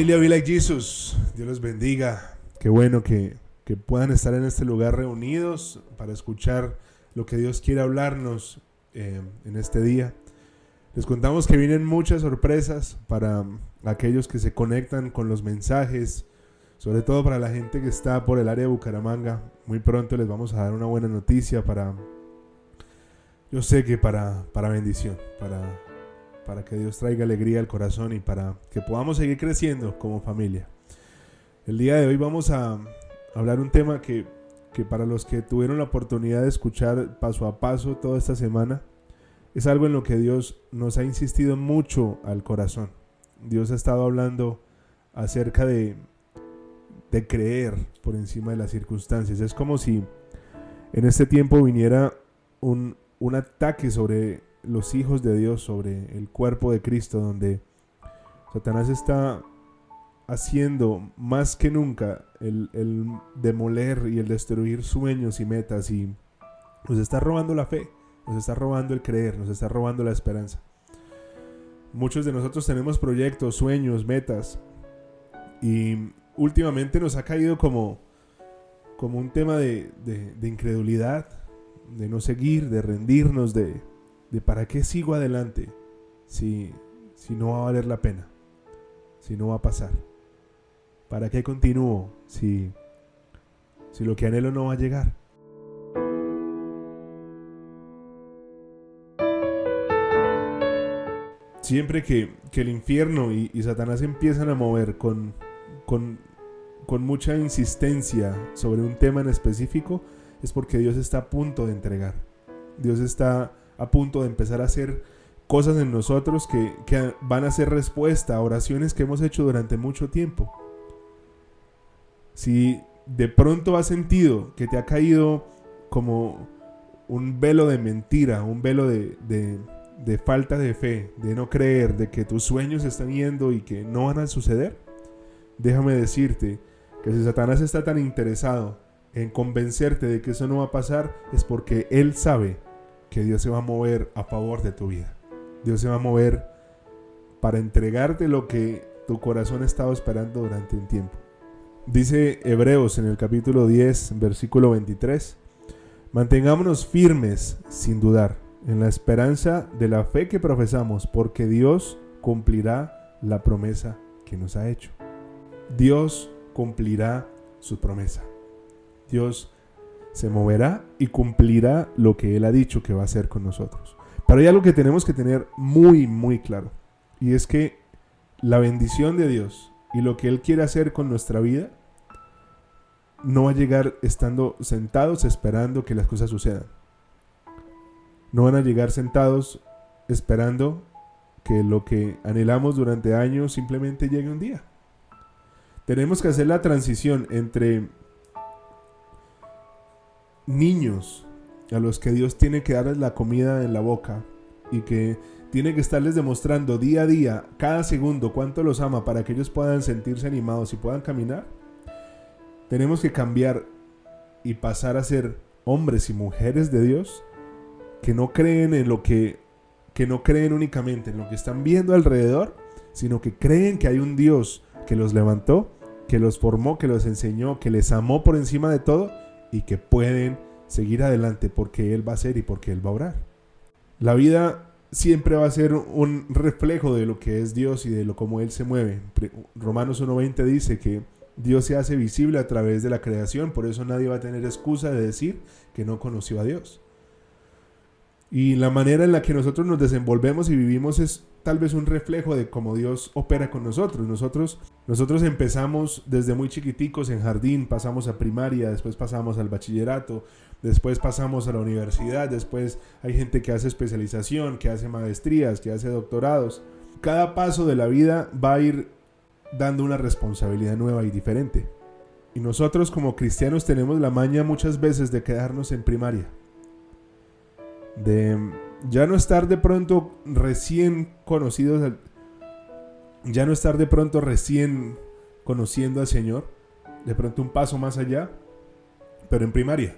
Familia Be Like Dios los bendiga. Qué bueno que, que puedan estar en este lugar reunidos para escuchar lo que Dios quiere hablarnos eh, en este día. Les contamos que vienen muchas sorpresas para aquellos que se conectan con los mensajes, sobre todo para la gente que está por el área de Bucaramanga. Muy pronto les vamos a dar una buena noticia para, yo sé que para, para bendición, para, para que Dios traiga alegría al corazón y para que podamos seguir creciendo como familia. El día de hoy vamos a hablar un tema que, que para los que tuvieron la oportunidad de escuchar paso a paso toda esta semana, es algo en lo que Dios nos ha insistido mucho al corazón. Dios ha estado hablando acerca de, de creer por encima de las circunstancias. Es como si en este tiempo viniera un, un ataque sobre los hijos de Dios, sobre el cuerpo de Cristo, donde Satanás está haciendo más que nunca el, el, demoler y el destruir sueños y metas y nos está robando la fe nos está robando el creer, nos está robando la esperanza. Muchos de nosotros tenemos proyectos, sueños, metas y últimamente nos ha caído como, como un tema de, de, incredulidad, de no seguir, de rendirnos, de, de para qué sigo adelante si, si no va a valer la pena, si no va a pasar. ¿Para qué continúo si, si lo que anhelo no va a llegar? siempre que, el infierno y, Satanás empiezan a mover con, con, con mucha insistencia sobre un tema en específico, es porque Dios está a punto de entregar. Dios está a punto de empezar a hacer cosas en nosotros que, que, van a ser respuesta a oraciones que hemos hecho durante mucho tiempo. Si de pronto has sentido que te ha caído como un velo de mentira, un velo de, de falta de fe, de no creer, de que tus sueños están yendo y que no van a suceder, déjame decirte que si Satanás está tan interesado en convencerte de que eso no va a pasar, es porque él sabe que Dios se va a mover a favor de tu vida. Dios se va a mover para entregarte lo que tu corazón ha estado esperando durante un tiempo. Dice Hebreos en el capítulo 10, versículo 23, mantengámonos firmes sin dudar en la esperanza de la fe que profesamos, porque Dios cumplirá la promesa que nos ha hecho. Dios cumplirá su promesa. Dios se moverá y cumplirá lo que Él ha dicho que va a hacer con nosotros. Pero hay algo que tenemos que tener muy, muy claro. Y es que la bendición de Dios y lo que Él quiere hacer con nuestra vida no va a llegar estando sentados esperando que las cosas sucedan. No van a llegar sentados esperando que lo que anhelamos durante años simplemente llegue un día. Tenemos que hacer la transición entre niños a los que Dios tiene que darles la comida en la boca y que tiene que estarles demostrando día a día, cada segundo, cuánto los ama para que ellos puedan sentirse animados y puedan caminar. Tenemos que cambiar y pasar a ser hombres y mujeres de Dios que no creen en lo que, que no creen únicamente en lo que están viendo alrededor, sino que creen que hay un Dios que los levantó, que los formó, que los enseñó, que les amó por encima de todo y que pueden seguir adelante porque Él va a ser y porque Él va a orar. La vida siempre va a ser un reflejo de lo que es Dios y de lo como Él se mueve. Romanos 1.20 dice que Dios se hace visible a través de la creación, por eso nadie va a tener excusa de decir que no conoció a Dios. Y la manera en la que nosotros nos desenvolvemos y vivimos es tal vez un reflejo de cómo Dios opera con nosotros. Nosotros, nosotros empezamos desde muy chiquiticos en jardín, pasamos a primaria, después pasamos al bachillerato, después pasamos a la universidad, después hay gente que hace especialización, que hace maestrías, que hace doctorados. Cada paso de la vida va a ir dando una responsabilidad nueva y diferente. Y nosotros como cristianos tenemos la maña muchas veces de quedarnos en primaria de ya no estar de pronto recién conocidos, ya no estar de pronto recién conociendo al Señor, de pronto un paso más allá, pero en primaria,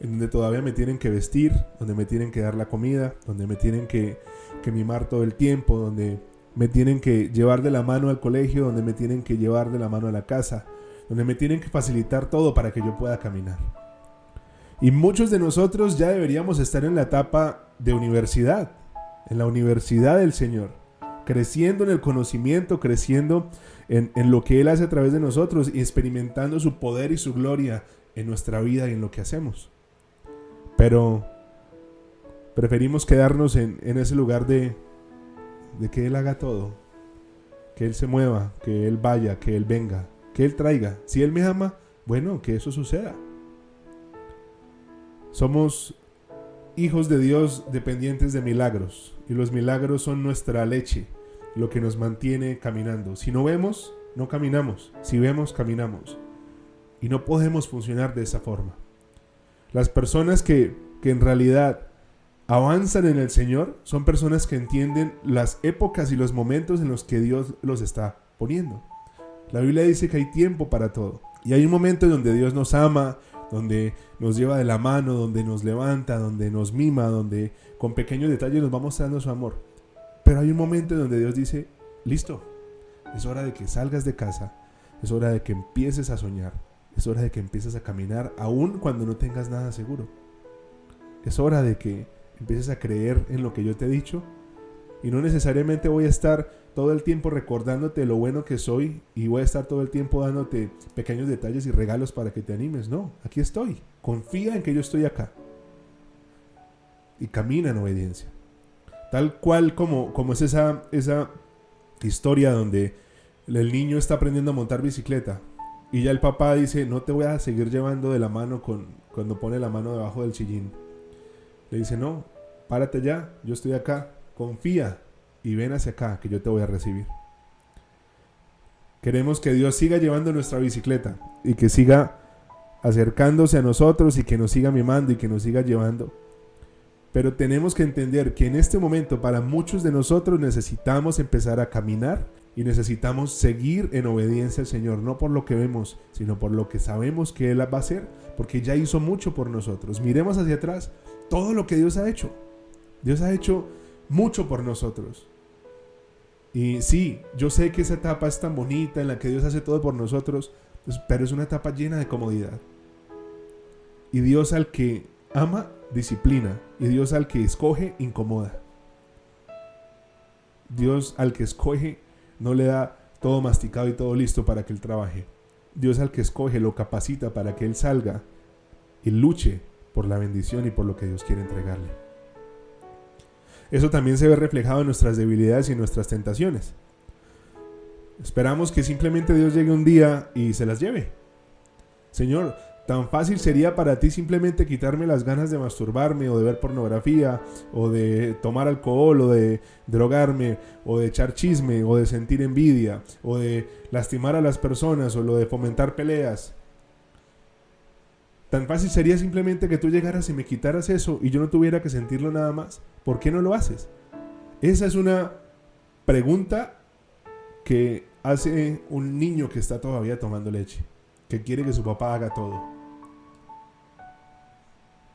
en donde todavía me tienen que vestir, donde me tienen que dar la comida, donde me tienen que, que mimar todo el tiempo, donde me tienen que llevar de la mano al colegio, donde me tienen que llevar de la mano a la casa, donde me tienen que facilitar todo para que yo pueda caminar. Y muchos de nosotros ya deberíamos estar en la etapa de universidad, en la universidad del Señor, creciendo en el conocimiento, creciendo en, lo que Él hace a través de nosotros y experimentando su poder y su gloria en nuestra vida y en lo que hacemos. Pero preferimos quedarnos en, en ese lugar de, de que Él haga todo, que Él se mueva, que Él vaya, que Él venga, que Él traiga. Si Él me ama, bueno, que eso suceda. Somos hijos de Dios dependientes de milagros y los milagros son nuestra leche, lo que nos mantiene caminando. Si no vemos, no caminamos. Si vemos, caminamos. Y no podemos funcionar de esa forma. Las personas que, que en realidad avanzan en el Señor son personas que entienden las épocas y los momentos en los que Dios los está poniendo. La Biblia dice que hay tiempo para todo. Y hay un momento en donde Dios nos ama, donde nos lleva de la mano, donde nos levanta, donde nos mima, donde con pequeños detalles nos va mostrando su amor. Pero hay un momento en donde Dios dice, listo, es hora de que salgas de casa, es hora de que empieces a soñar, es hora de que empieces a caminar, aun cuando no tengas nada seguro. Es hora de que empieces a creer en lo que yo te he dicho. Y no necesariamente voy a estar todo el tiempo recordándote lo bueno que soy y voy a estar todo el tiempo dándote pequeños detalles y regalos para que te animes. No, aquí estoy. Confía en que yo estoy acá. Y camina en obediencia. Tal cual como, como es esa, esa historia donde el niño está aprendiendo a montar bicicleta y ya el papá dice, no te voy a seguir llevando de la mano con, cuando pone la mano debajo del sillín. Le dice, no, párate ya, yo estoy acá, confía y ven hacia acá, que yo te voy a recibir. Queremos que Dios siga llevando nuestra bicicleta y que siga acercándose a nosotros y que nos siga mimando y que nos siga llevando. Pero tenemos que entender que en este momento para muchos de nosotros necesitamos empezar a caminar y necesitamos seguir en obediencia al Señor, no por lo que vemos, sino por lo que sabemos que Él va a hacer, porque ya hizo mucho por nosotros. Miremos hacia atrás todo lo que Dios ha hecho. Dios ha hecho mucho por nosotros. Y sí, yo sé que esa etapa es tan bonita en la que Dios hace todo por nosotros, pues, pero es una etapa llena de comodidad. Y Dios al que ama, disciplina. Y Dios al que escoge, incomoda. Dios al que escoge no le da todo masticado y todo listo para que él trabaje. Dios al que escoge lo capacita para que él salga y luche por la bendición y por lo que Dios quiere entregarle. Eso también se ve reflejado en nuestras debilidades y en nuestras tentaciones. Esperamos que simplemente Dios llegue un día y se las lleve. Señor, tan fácil sería para ti simplemente quitarme las ganas de masturbarme o de ver pornografía o de tomar alcohol o de drogarme o de echar chisme o de sentir envidia o de lastimar a las personas o lo de fomentar peleas. Tan fácil sería simplemente que tú llegaras y me quitaras eso y yo no tuviera que sentirlo nada más. ¿Por qué no lo haces? Esa es una pregunta que hace un niño que está todavía tomando leche, que quiere que su papá haga todo.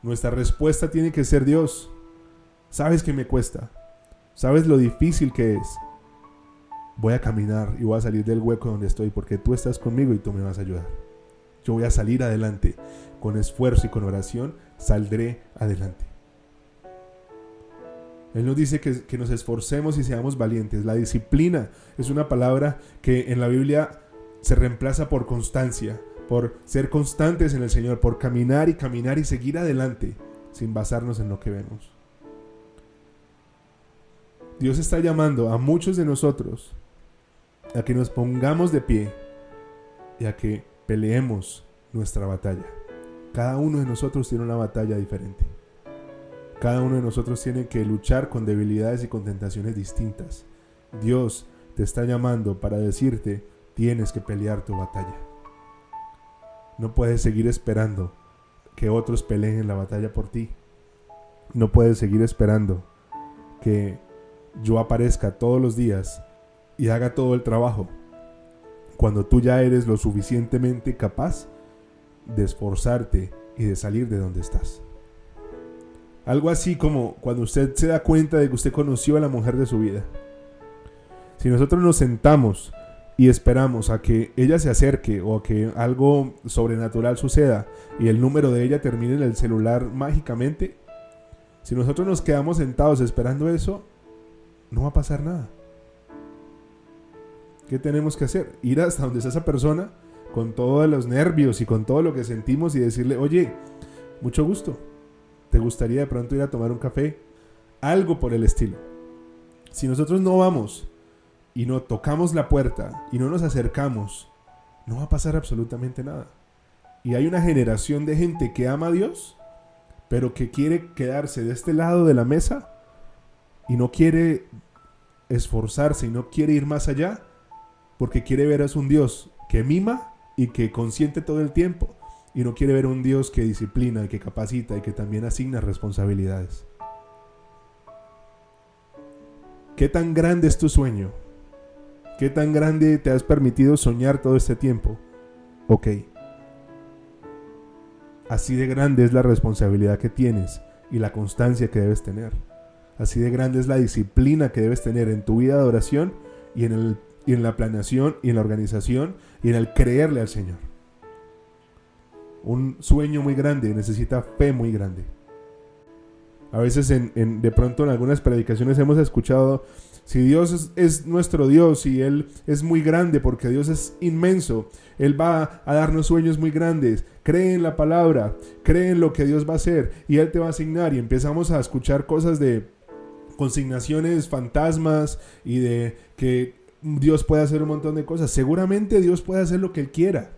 Nuestra respuesta tiene que ser Dios. Sabes que me cuesta. Sabes lo difícil que es. Voy a caminar y voy a salir del hueco donde estoy porque tú estás conmigo y tú me vas a ayudar. Yo voy a salir adelante con esfuerzo y con oración, saldré adelante. Él nos dice que, nos esforcemos y seamos valientes. La disciplina es una palabra que en la Biblia se reemplaza por constancia, por ser constantes en el Señor, por caminar y caminar y seguir adelante sin basarnos en lo que vemos. Dios está llamando a muchos de nosotros a que nos pongamos de pie y a que peleemos nuestra batalla. Cada uno de nosotros tiene una batalla diferente. Cada uno de nosotros tiene que luchar con debilidades y con tentaciones distintas. Dios te está llamando para decirte, tienes que pelear tu batalla. No puedes seguir esperando que otros peleen la batalla por ti. No puedes seguir esperando que yo aparezca todos los días y haga todo el trabajo cuando tú ya eres lo suficientemente capaz de esforzarte y de salir de donde estás. Algo así como cuando usted se da cuenta de que usted conoció a la mujer de su vida. Si nosotros nos sentamos y esperamos a que ella se acerque o a que algo sobrenatural suceda y el número de ella termine en el celular mágicamente, si nosotros nos quedamos sentados esperando eso, no va a pasar nada. ¿Qué tenemos que hacer? Ir hasta donde está esa persona con todos los nervios y con todo lo que sentimos y decirle, oye, mucho gusto. ¿Te gustaría de pronto ir a tomar un café? Algo por el estilo. Si nosotros no vamos y no tocamos la puerta y no nos acercamos, no va a pasar absolutamente nada. Y hay una generación de gente que ama a Dios, pero que quiere quedarse de este lado de la mesa y no quiere esforzarse y no quiere ir más allá porque quiere ver a un Dios que mima y que consiente todo el tiempo y no quiere ver un Dios que disciplina y que capacita y que también asigna responsabilidades. ¿Qué tan grande es tu sueño? ¿Qué tan grande te has permitido soñar todo este tiempo? Ok. Así de grande es la responsabilidad que tienes y la constancia que debes tener. Así de grande es la disciplina que debes tener en tu vida de oración y en, el, y en la planeación y en la organización y en el creerle al Señor. Un sueño muy grande necesita fe muy grande. A veces en, de pronto en algunas predicaciones hemos escuchado, si Dios es, nuestro Dios y Él es muy grande porque Dios es inmenso, Él va a darnos sueños muy grandes, cree en la palabra, cree en lo que Dios va a hacer y Él te va a asignar y empezamos a escuchar cosas de consignaciones fantasmas y de que Dios puede hacer un montón de cosas. Seguramente Dios puede hacer lo que Él quiera.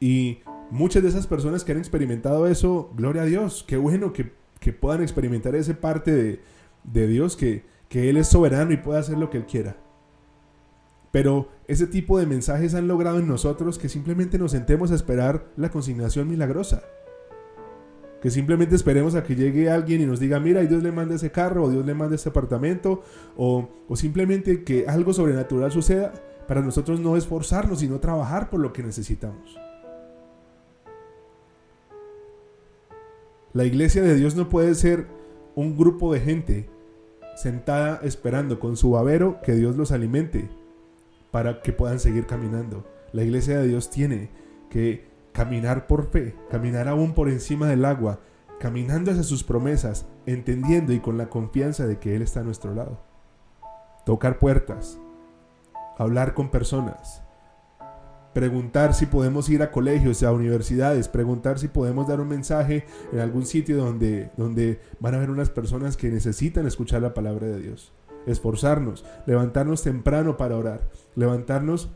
Y muchas de esas personas que han experimentado eso, gloria a Dios, qué bueno que que puedan experimentar esa parte de, Dios, que, que Él es soberano y puede hacer lo que Él quiera. Pero ese tipo de mensajes han logrado en nosotros que simplemente nos sentemos a esperar la consignación milagrosa. Que simplemente esperemos a que llegue alguien y nos diga, mira, Dios le manda ese carro, o Dios le manda ese apartamento, o, o simplemente que algo sobrenatural suceda para nosotros no esforzarnos, sino trabajar por lo que necesitamos. La iglesia de Dios no puede ser un grupo de gente sentada esperando con su babero que Dios los alimente para que puedan seguir caminando. La iglesia de Dios tiene que caminar por fe, caminar aún por encima del agua, caminando hacia sus promesas, entendiendo y con la confianza de que Él está a nuestro lado. Tocar puertas, hablar con personas, preguntar si podemos ir a colegios, a universidades, preguntar si podemos dar un mensaje en algún sitio donde, donde van a haber unas personas que necesitan escuchar la palabra de Dios. Esforzarnos, levantarnos temprano para orar, levantarnos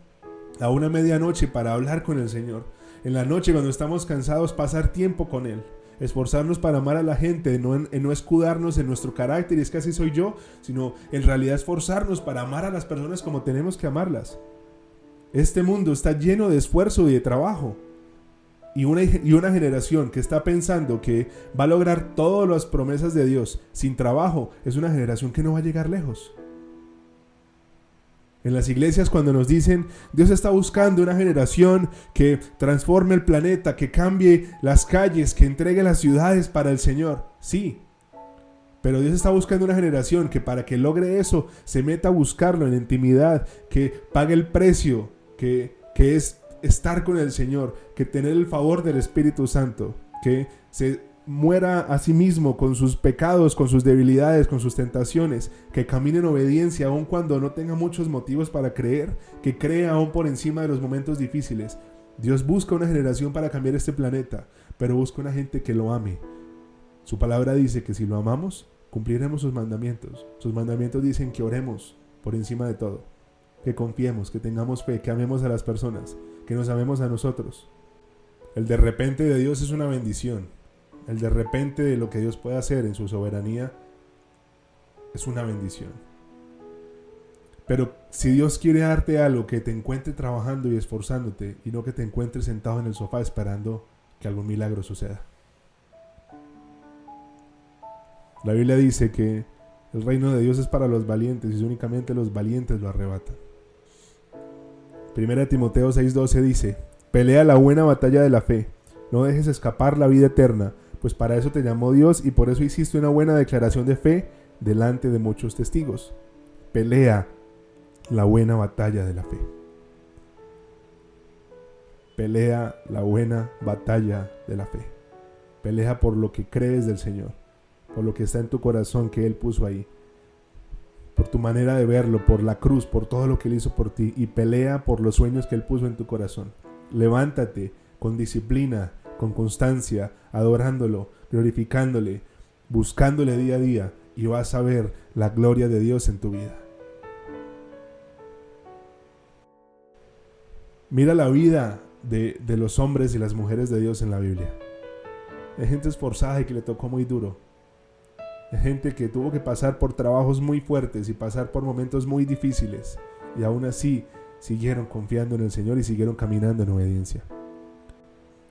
a una medianoche para hablar con el Señor. En la noche cuando estamos cansados, pasar tiempo con Él. Esforzarnos para amar a la gente, no en, no escudarnos en nuestro carácter, y es que así soy yo, sino en realidad esforzarnos para amar a las personas como tenemos que amarlas. Este mundo está lleno de esfuerzo y de trabajo. Y una, y una generación que está pensando que va a lograr todas las promesas de Dios sin trabajo es una generación que no va a llegar lejos. En las iglesias cuando nos dicen Dios está buscando una generación que transforme el planeta, que cambie las calles, que entregue las ciudades para el Señor. Sí, pero Dios está buscando una generación que para que logre eso se meta a buscarlo en intimidad, que pague el precio que, es estar con el Señor, que tener el favor del Espíritu Santo, que se muera a sí mismo con sus pecados, con sus debilidades, con sus tentaciones, que camine en obediencia aun cuando no tenga muchos motivos para creer, que cree aún por encima de los momentos difíciles. Dios busca una generación para cambiar este planeta, pero busca una gente que lo ame. Su palabra dice que si lo amamos, cumpliremos sus mandamientos. Sus mandamientos dicen que oremos por encima de todo que confiemos, que tengamos fe, que amemos a las personas, que nos amemos a nosotros. El de repente de Dios es una bendición. El de repente de lo que Dios puede hacer en su soberanía es una bendición. Pero si Dios quiere darte algo que te encuentre trabajando y esforzándote y no que te encuentres sentado en el sofá esperando que algún milagro suceda. La Biblia dice que el reino de Dios es para los valientes y únicamente los valientes lo arrebatan. Primera Timoteo 6:12 dice, pelea la buena batalla de la fe, no dejes escapar la vida eterna, pues para eso te llamó Dios y por eso hiciste una buena declaración de fe delante de muchos testigos. Pelea, la buena batalla de la fe. Pelea la buena batalla de la fe. Pelea por lo que crees del Señor, por lo que está en tu corazón que Él puso ahí, por tu manera de verlo, por la cruz, por todo lo que Él hizo por ti y pelea por los sueños que Él puso en tu corazón. Levántate con disciplina, con constancia, adorándolo, glorificándole, buscándole día a día y vas a ver la gloria de Dios en tu vida. Mira la vida de, los hombres y las mujeres de Dios en la Biblia. Hay gente esforzada y que le tocó muy duro. Hay gente que tuvo que pasar por trabajos muy fuertes y pasar por momentos muy difíciles. Y aún así siguieron confiando en el Señor y siguieron caminando en obediencia.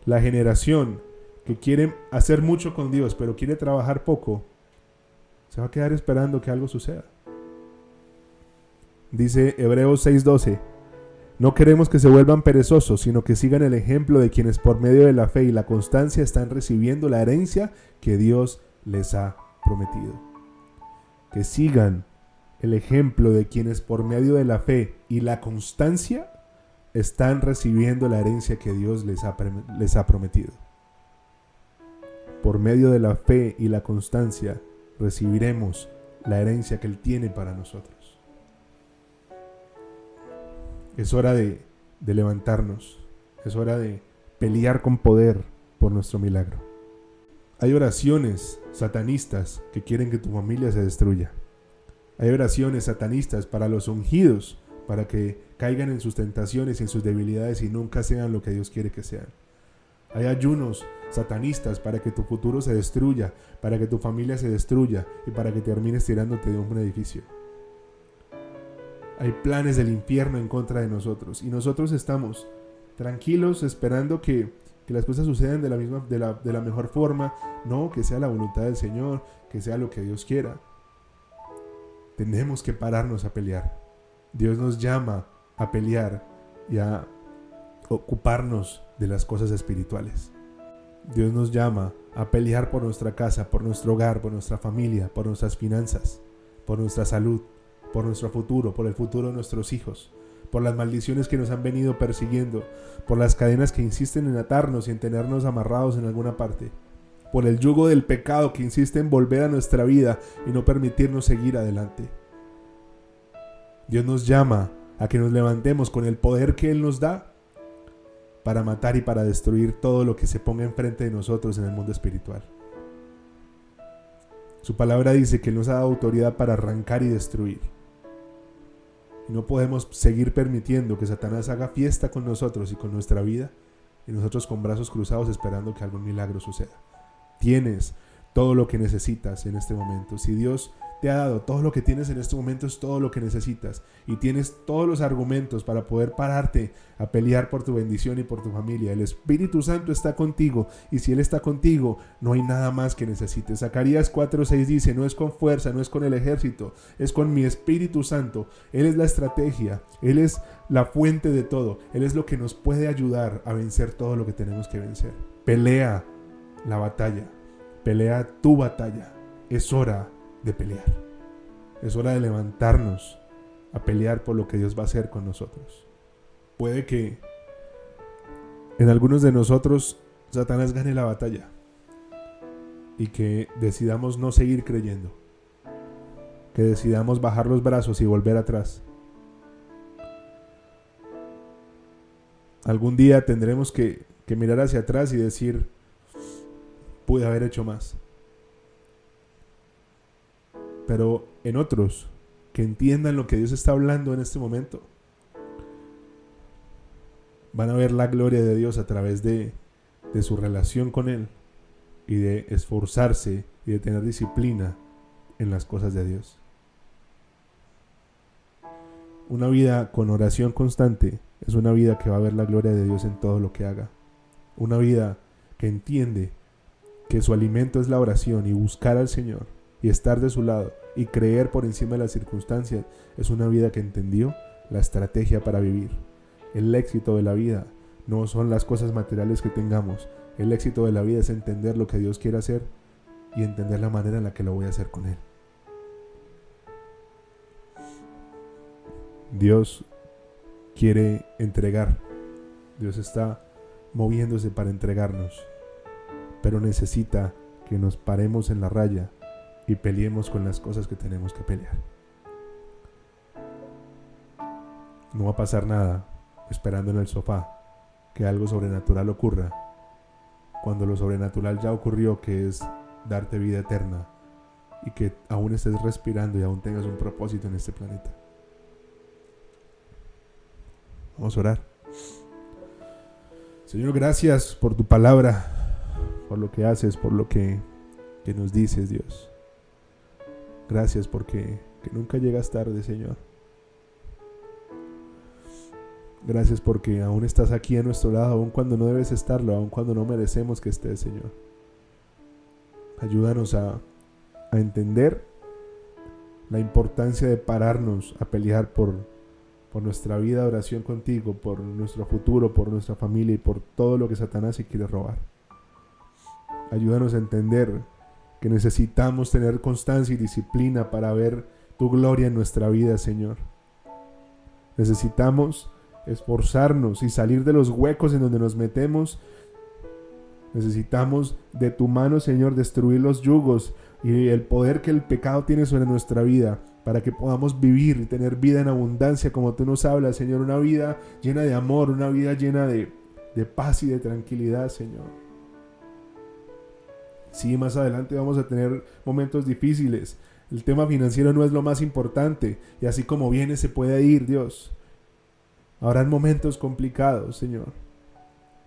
La generación que quiere hacer mucho con Dios pero quiere trabajar poco, se va a quedar esperando que algo suceda. Dice Hebreos 6:12, no queremos que se vuelvan perezosos, sino que sigan el ejemplo de quienes por medio de la fe y la constancia están recibiendo la herencia que Dios les ha prometido. Que sigan el ejemplo de quienes por medio de la fe y la constancia están recibiendo la herencia que Dios les ha, les ha prometido. Por medio de la fe y la constancia recibiremos la herencia que Él tiene para nosotros. Es hora de, levantarnos, es hora de pelear con poder por nuestro milagro. Hay oraciones satanistas que quieren que tu familia se destruya. Hay oraciones satanistas para los ungidos, para que caigan en sus tentaciones y en sus debilidades y nunca sean lo que Dios quiere que sean. Hay ayunos satanistas para que tu futuro se destruya, para que tu familia se destruya y para que termines tirándote de un edificio. Hay planes del infierno en contra de nosotros y nosotros estamos tranquilos esperando que, las cosas sucedan de la, misma, de la, de la mejor forma, no que sea la voluntad del Señor, que sea lo que Dios quiera. Tenemos que pararnos a pelear. Dios nos llama a pelear y a ocuparnos de las cosas espirituales. Dios nos llama a pelear por nuestra casa, por nuestro hogar, por nuestra familia, por nuestras finanzas, por nuestra salud, por nuestro futuro, por el futuro de nuestros hijos, por las maldiciones que nos han venido persiguiendo, por las cadenas que insisten en atarnos y en tenernos amarrados en alguna parte, por el yugo del pecado que insiste en volver a nuestra vida y no permitirnos seguir adelante. Dios nos llama a que nos levantemos con el poder que Él nos da para matar y para destruir todo lo que se ponga enfrente de nosotros en el mundo espiritual. Su palabra dice que Él nos ha dado autoridad para arrancar y destruir. No podemos seguir permitiendo que Satanás haga fiesta con nosotros y con nuestra vida y nosotros con brazos cruzados esperando que algún milagro suceda. Tienes todo lo que necesitas en este momento. Si Dios te ha dado. Todo lo que tienes en este momento es todo lo que necesitas. Y tienes todos los argumentos para poder pararte a pelear por tu bendición y por tu familia. El Espíritu Santo está contigo. Y si Él está contigo, no hay nada más que necesites. Zacarías 4:6 dice, no es con fuerza, no es con el ejército, es con mi Espíritu Santo. Él es la estrategia. Él es la fuente de todo. Él es lo que nos puede ayudar a vencer todo lo que tenemos que vencer. Pelea la batalla. Pelea tu batalla. Es hora de pelear. Es hora de levantarnos a pelear por lo que Dios va a hacer con nosotros. Puede que en algunos de nosotros Satanás gane la batalla y que decidamos no seguir creyendo, que decidamos bajar los brazos y volver atrás. Algún día tendremos que, que mirar hacia atrás y decir, pude haber hecho más pero en otros que entiendan lo que Dios está hablando en este momento, van a ver la gloria de Dios a través de, de su relación con Él y de esforzarse y de tener disciplina en las cosas de Dios. Una vida con oración constante es una vida que va a ver la gloria de Dios en todo lo que haga. Una vida que entiende que su alimento es la oración y buscar al Señor y estar de su lado y creer por encima de las circunstancias es una vida que entendió la estrategia para vivir. El éxito de la vida no son las cosas materiales que tengamos. El éxito de la vida es entender lo que Dios quiere hacer y entender la manera en la que lo voy a hacer con Él. Dios quiere entregar. Dios está moviéndose para entregarnos. Pero necesita que nos paremos en la raya y peleemos con las cosas que tenemos que pelear. No va a pasar nada esperando en el sofá que algo sobrenatural ocurra, cuando lo sobrenatural ya ocurrió, que es darte vida eterna y que aún estés respirando y aún tengas un propósito en este planeta. Vamos a orar. Señor, gracias por tu palabra, por lo que haces, por lo que, que nos dices, Dios. Gracias porque que nunca llegas tarde, Señor. Gracias porque aún estás aquí a nuestro lado, aun cuando no debes estarlo, aun cuando no merecemos que estés, Señor. Ayúdanos a, entender la importancia de pararnos a pelear por, por nuestra vida oración contigo, por nuestro futuro, por nuestra familia y por todo lo que Satanás se quiere robar. Ayúdanos a entender que necesitamos tener constancia y disciplina para ver tu gloria en nuestra vida, Señor. Necesitamos esforzarnos y salir de los huecos en donde nos metemos. Necesitamos de tu mano, Señor, destruir los yugos y el poder que el pecado tiene sobre nuestra vida para que podamos vivir y tener vida en abundancia como tú nos hablas, Señor, una vida llena de amor, una vida llena de, de paz y de tranquilidad, Señor. Sí, más adelante vamos a tener momentos difíciles. El tema financiero no es lo más importante y así como viene se puede ir, Dios. Habrán momentos complicados, Señor.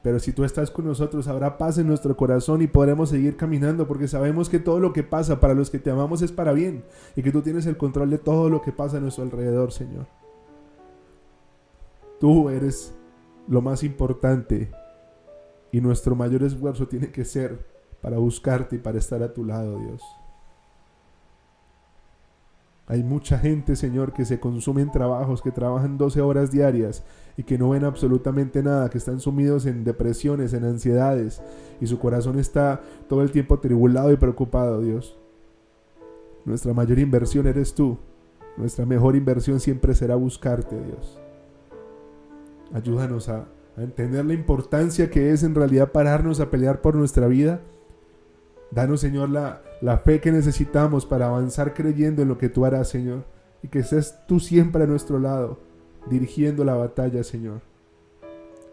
Pero si tú estás con nosotros, habrá paz en nuestro corazón y podremos seguir caminando porque sabemos que todo lo que pasa para los que te amamos es para bien y que tú tienes el control de todo lo que pasa a nuestro alrededor, Señor. Tú eres lo más importante y nuestro mayor esfuerzo tiene que ser para buscarte y para estar a tu lado, Dios. Hay mucha gente, Señor, que se consume en trabajos, que trabajan 12 horas diarias y que no ven absolutamente nada, que están sumidos en depresiones, en ansiedades y su corazón está todo el tiempo tribulado y preocupado, Dios. Nuestra mayor inversión eres tú. Nuestra mejor inversión siempre será buscarte, Dios. Ayúdanos a, a entender la importancia que es en realidad pararnos a pelear por nuestra vida Danos, Señor, la, la fe que necesitamos para avanzar creyendo en lo que tú harás, Señor. Y que seas tú siempre a nuestro lado, dirigiendo la batalla, Señor.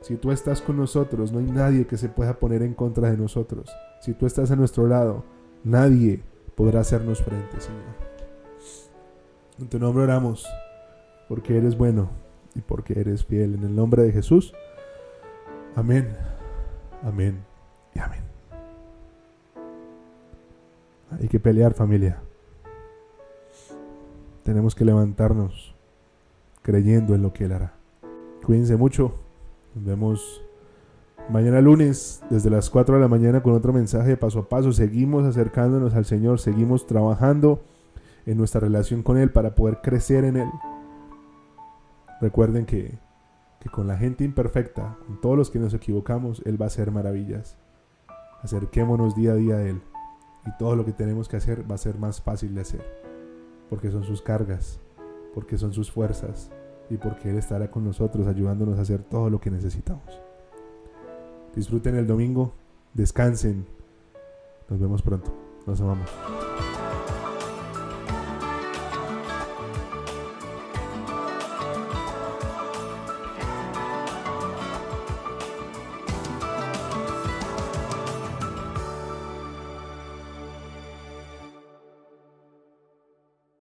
Si tú estás con nosotros, no hay nadie que se pueda poner en contra de nosotros. Si tú estás a nuestro lado, nadie podrá hacernos frente, Señor. En tu nombre oramos, porque eres bueno y porque eres fiel. En el nombre de Jesús. Amén. Amén y amén. Hay que pelear familia. Tenemos que levantarnos creyendo en lo que Él hará. Cuídense mucho. Nos vemos mañana lunes desde las 4 de la mañana con otro mensaje de paso a paso. Seguimos acercándonos al Señor, seguimos trabajando en nuestra relación con Él para poder crecer en Él. Recuerden que, que con la gente imperfecta, con todos los que nos equivocamos, Él va a hacer maravillas. Acerquémonos día a día a Él y todo lo que tenemos que hacer va a ser más fácil de hacer, porque son sus cargas, porque son sus fuerzas y porque Él estará con nosotros ayudándonos a hacer todo lo que necesitamos. Disfruten el domingo, descansen, nos vemos pronto, nos amamos.